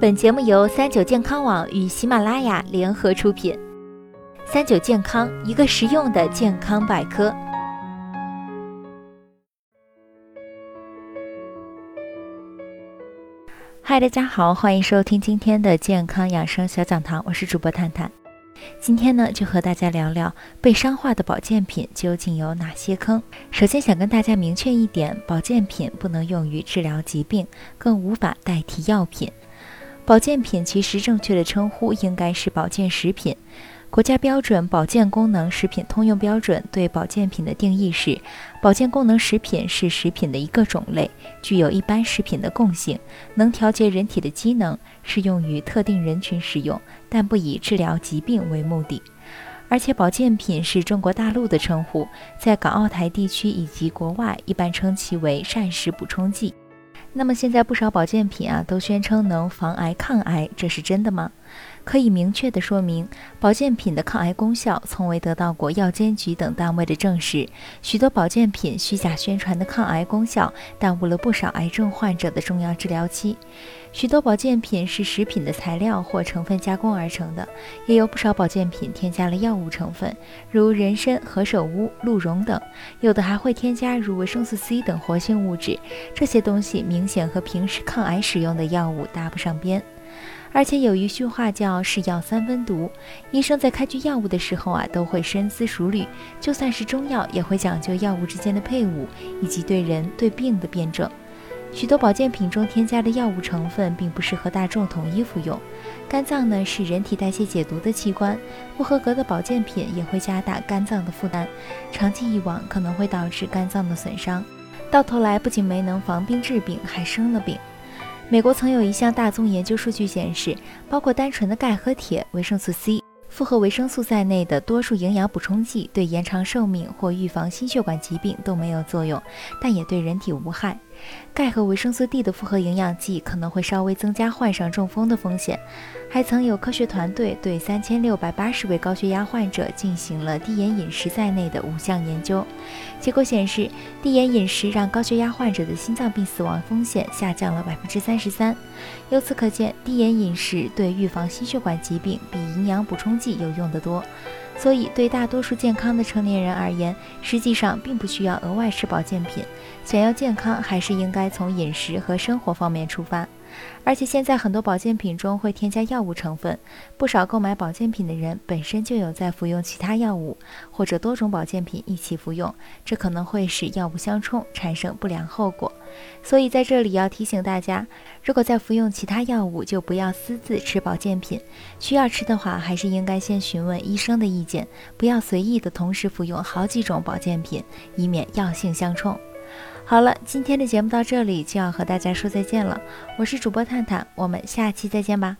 本节目由三九健康网与喜马拉雅联合出品。三九健康，一个实用的健康百科。嗨，大家好，欢迎收听今天的健康养生小讲堂，我是主播探探。今天呢，就和大家聊聊被商化的保健品究竟有哪些坑。首先想跟大家明确一点，保健品不能用于治疗疾病，更无法代替药品。保健品其实正确的称呼应该是保健食品。国家标准《保健功能食品通用标准》对保健品的定义是：保健功能食品是食品的一个种类，具有一般食品的共性，能调节人体的机能，适用于特定人群使用，但不以治疗疾病为目的。而且，保健品是中国大陆的称呼，在港澳台地区以及国外一般称其为膳食补充剂。那么，现在不少保健品啊都宣称能防癌抗癌，这是真的吗？可以明确地说明，保健品的抗癌功效从未得到过药监局等单位的证实。许多保健品虚假宣传的抗癌功效，耽误了不少癌症患者的重要治疗期。许多保健品是食品的材料或成分加工而成的，也有不少保健品添加了药物成分，如人参、何首乌、鹿茸等，有的还会添加如维生素 C 等活性物质。这些东西明明显和平时抗癌使用的药物搭不上边。而且有一句话叫“是药三分毒”，医生在开具药物的时候啊，都会深思熟虑，就算是中药，也会讲究药物之间的配伍以及对人对病的辩证。许多保健品中添加的药物成分，并不适合大众统一服用。肝脏呢是人体代谢解毒的器官，不合格的保健品也会加大肝脏的负担，长期以往可能会导致肝脏的损伤，到头来不仅没能防病治病，还生了病。美国曾有一项大宗研究数据显示，包括单纯的钙和铁、维生素 C、复合维生素在内的多数营养补充剂对延长寿命或预防心血管疾病都没有作用，但也对人体无害。钙和维生素 D 的复合营养剂可能会稍微增加患上中风的风险。还曾有科学团队对三千六百八十位高血压患者进行了低盐饮食在内的五项研究，结果显示，低盐饮食让高血压患者的心脏病死亡风险下降了百分之三十三。由此可见，低盐饮食对预防心血管疾病比营养补充剂有用得多。所以，对大多数健康的成年人而言，实际上并不需要额外吃保健品。想要健康，还是应该从饮食和生活方面出发。而且现在很多保健品中会添加药物成分，不少购买保健品的人本身就有在服用其他药物，或者多种保健品一起服用，这可能会使药物相冲，产生不良后果。所以在这里要提醒大家，如果在服用其他药物，就不要私自吃保健品。需要吃的话，还是应该先询问医生的意见，不要随意的同时服用好几种保健品，以免药性相冲。好了，今天的节目到这里就要和大家说再见了。我是主播探探，我们下期再见吧。